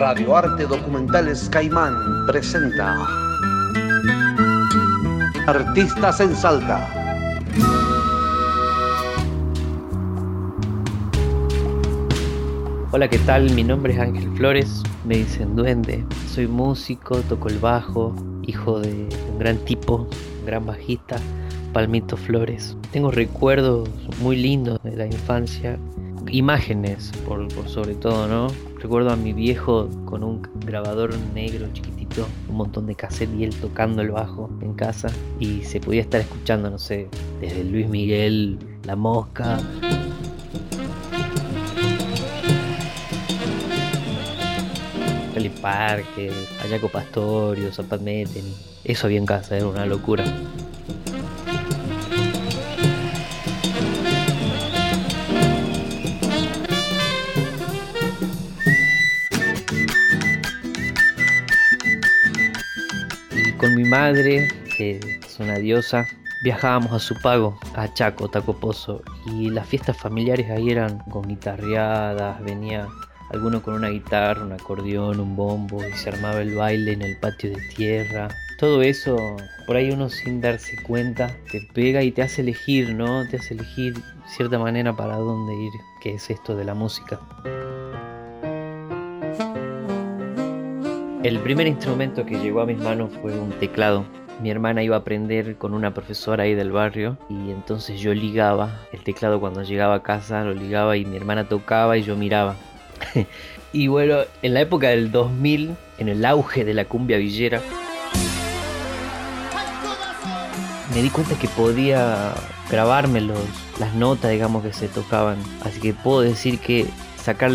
Radio Arte Documentales Caimán presenta Artistas en Salta. Hola, ¿qué tal? Mi nombre es Ángel Flores, me dicen duende. Soy músico, toco el bajo, hijo de un gran tipo, un gran bajista, Palmito Flores. Tengo recuerdos muy lindos de la infancia, imágenes por, sobre todo, ¿no? Recuerdo a mi viejo con un grabador negro chiquitito, un montón de cassette y él tocando el bajo en casa y se podía estar escuchando, no sé, desde Luis Miguel, La Mosca. Charlie Parker, Ayaco Pastorio, Zapat Meten. Eso había en casa, era una locura. Madre, que es una diosa, viajábamos a su pago, a Chaco, Tacopozo, y las fiestas familiares ahí eran con guitarreadas, venía alguno con una guitarra, un acordeón, un bombo, y se armaba el baile en el patio de tierra. Todo eso, por ahí uno sin darse cuenta, te pega y te hace elegir, ¿no? Te hace elegir cierta manera para dónde ir, que es esto de la música. El primer instrumento que llegó a mis manos fue un teclado. Mi hermana iba a aprender con una profesora ahí del barrio y entonces yo ligaba el teclado cuando llegaba a casa, lo ligaba y mi hermana tocaba y yo miraba. y bueno, en la época del 2000, en el auge de la cumbia villera, me di cuenta que podía grabarme los, las notas, digamos, que se tocaban. Así que puedo decir que sacar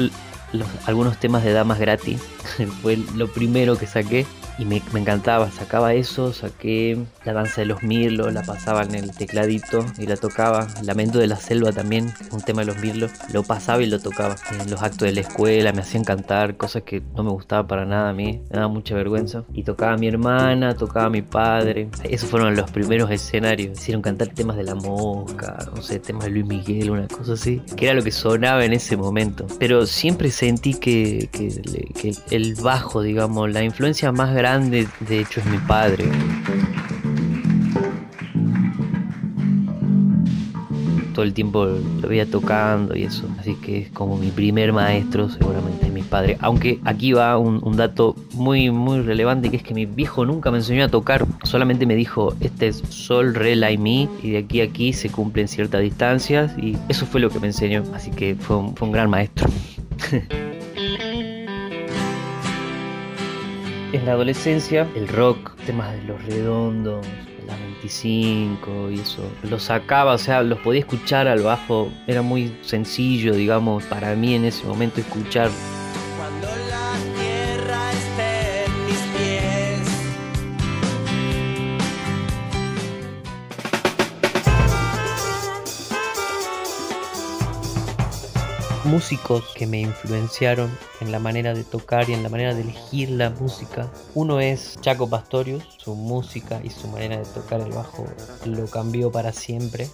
algunos temas de damas gratis. Fue lo primero que saqué y me, me, encantaba. Sacaba eso, saqué la danza de los mirlos, la pasaba en el tecladito y la tocaba. Lamento de la selva también, un tema de los mirlos, lo pasaba y lo tocaba. En los actos de la escuela me hacían cantar cosas que no me gustaba para nada a mí, me daba mucha vergüenza. Y tocaba a mi hermana, tocaba a mi padre. Esos fueron los primeros escenarios. Hicieron cantar temas de la mosca, no sé, temas de Luis Miguel, una cosa así, que era lo que sonaba en ese momento. Pero siempre sentí que, que, que el bajo, digamos, la influencia más grande grande, de hecho, es mi padre. Todo el tiempo lo veía tocando y eso. Así que es como mi primer maestro, seguramente es mi padre. Aunque aquí va un, dato muy, muy relevante, que es que mi viejo nunca me enseñó a tocar. Solamente me dijo, este es sol, re, la y mi. Y de aquí a aquí se cumplen ciertas distancias. Y eso fue lo que me enseñó. Así que fue un, fue un gran maestro. en la adolescencia, el rock, temas de los redondos, la 25 y eso, los sacaba, o sea, los podía escuchar al bajo, era muy sencillo, digamos, para mí en ese momento escuchar. Cuando músicos que me influenciaron en la manera de tocar y en la manera de elegir la música. Uno es Chaco Pastorius, su música y su manera de tocar el bajo lo cambió para siempre.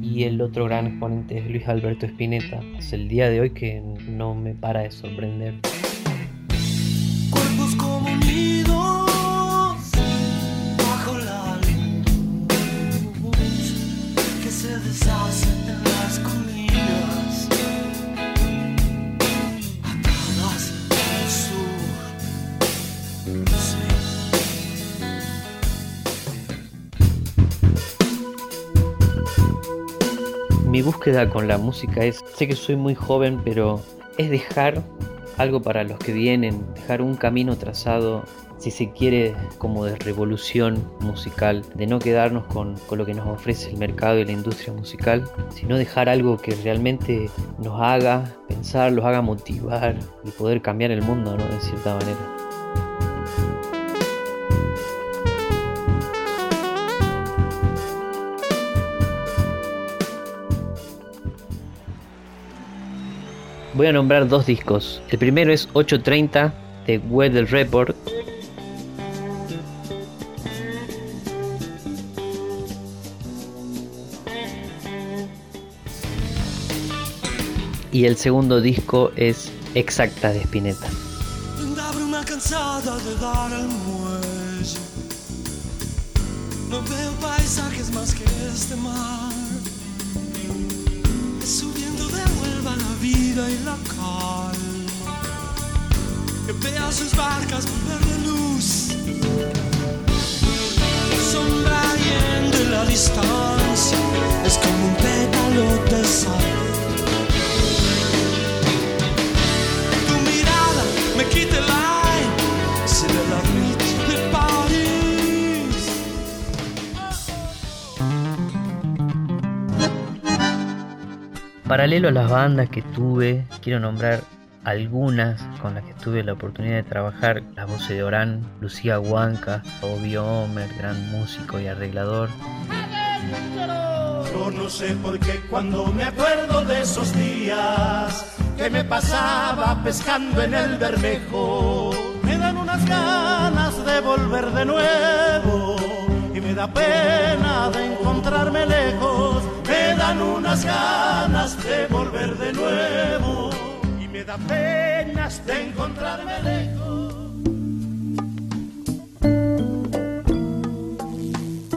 Y el otro gran exponente es Luis Alberto Spinetta. Es el día de hoy que no me para de sorprender. Mi búsqueda con la música es, sé que soy muy joven, pero es dejar algo para los que vienen, dejar un camino trazado, si se quiere, como de revolución musical, de no quedarnos con, con, lo que nos ofrece el mercado y la industria musical, sino dejar algo que realmente nos haga pensar, los haga motivar y poder cambiar el mundo, ¿no? De cierta manera. Voy a nombrar dos discos. El primero es 830 de Weather Report. Y el segundo disco es Exacta de Spinetta. Una cansada de dar al muelle. No veo paisajes más que este mar. Subiendo devuelva la vida y la calma. Que vea sus barcas volver de luz. Sombra y en la distancia. Paralelo a las bandas que tuve, quiero nombrar algunas con las que tuve la oportunidad de trabajar, las voces de Orán, Lucía Huanca, Obvio Homer, gran músico y arreglador, Yo no sé por qué cuando me acuerdo de esos días que me pasaba pescando en el Bermejo, me dan unas ganas de volver de nuevo y me da pena de encontrarme lejos, me dan unas ganas de volver de nuevo y me da penas de encontrarme lejos.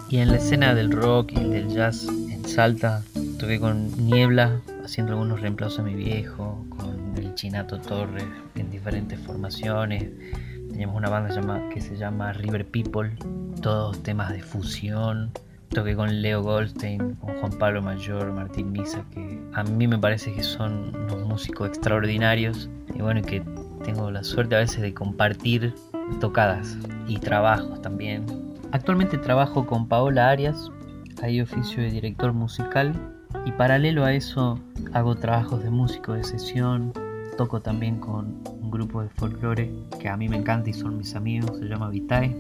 Y en la escena del rock y del jazz en Salta, toqué con Niebla, haciendo algunos reemplazos a mi viejo, con el Chinato Torres en diferentes formaciones. Teníamos una banda que se llama River People, todos temas de fusión. Toqué con Leo Goldstein, con Juan Pablo Mayor, Martín Misa, que a mí me parece que son unos músicos extraordinarios y bueno, que tengo la suerte a veces de compartir tocadas y trabajos también. Actualmente trabajo con Paola Arias, hay oficio de director musical y paralelo a eso hago trabajos de músico de sesión, toco también con un grupo de folclore que a mí me encanta y son mis amigos, se llama Vitae.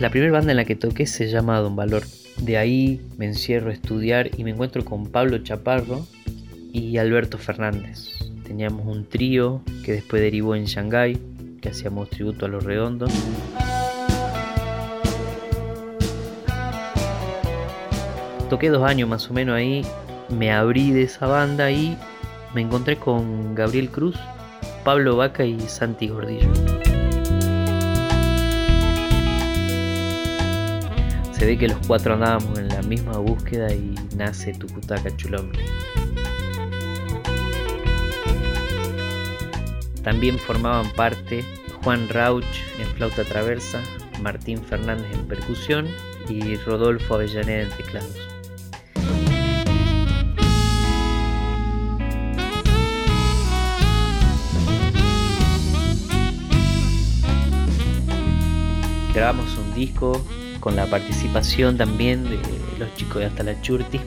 La primera banda en la que toqué se llama Don Valor. De ahí me encierro a estudiar y me encuentro con Pablo Chaparro y Alberto Fernández. Teníamos un trío que después derivó en Shanghái, que hacíamos tributo a los redondos. Toqué dos años más o menos ahí, me abrí de esa banda y me encontré con Gabriel Cruz, Pablo Vaca y Santi Gordillo. Se ve que los cuatro andábamos en la misma búsqueda y nace Tucutaca Chulombe. También formaban parte Juan Rauch en flauta traversa, Martín Fernández en percusión y Rodolfo Avellaneda en teclados. Grabamos un disco con la participación también de los chicos de Hasta la Churti.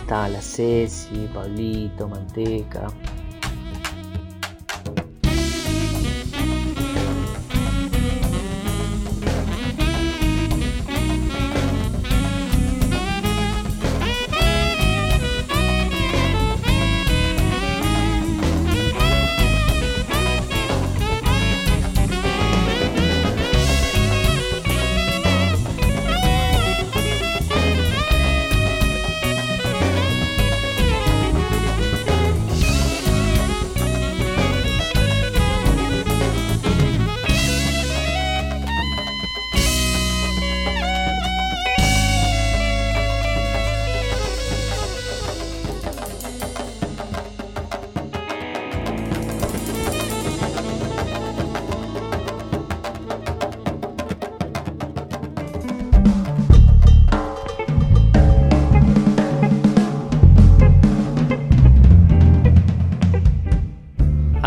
Estaba la Ceci, Pablito, Manteca,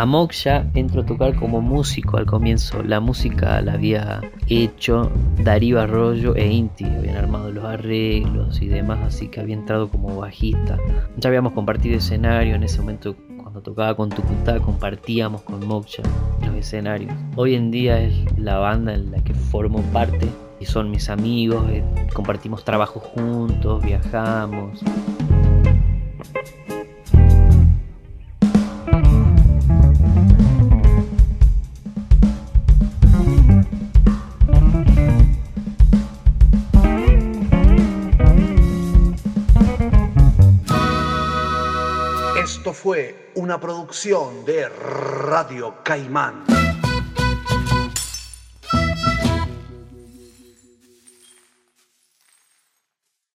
A Moksha entro a tocar como músico al comienzo. La música la había hecho Darío Arroyo e Inti. Habían armado los arreglos y demás, así que había entrado como bajista. Ya habíamos compartido escenario en ese momento. Cuando tocaba con Tucutá, compartíamos con Moksha los escenarios. Hoy en día es la banda en la que formo parte y son mis amigos. eh, Compartimos trabajo juntos, viajamos. Fue una producción de Radio Caimán.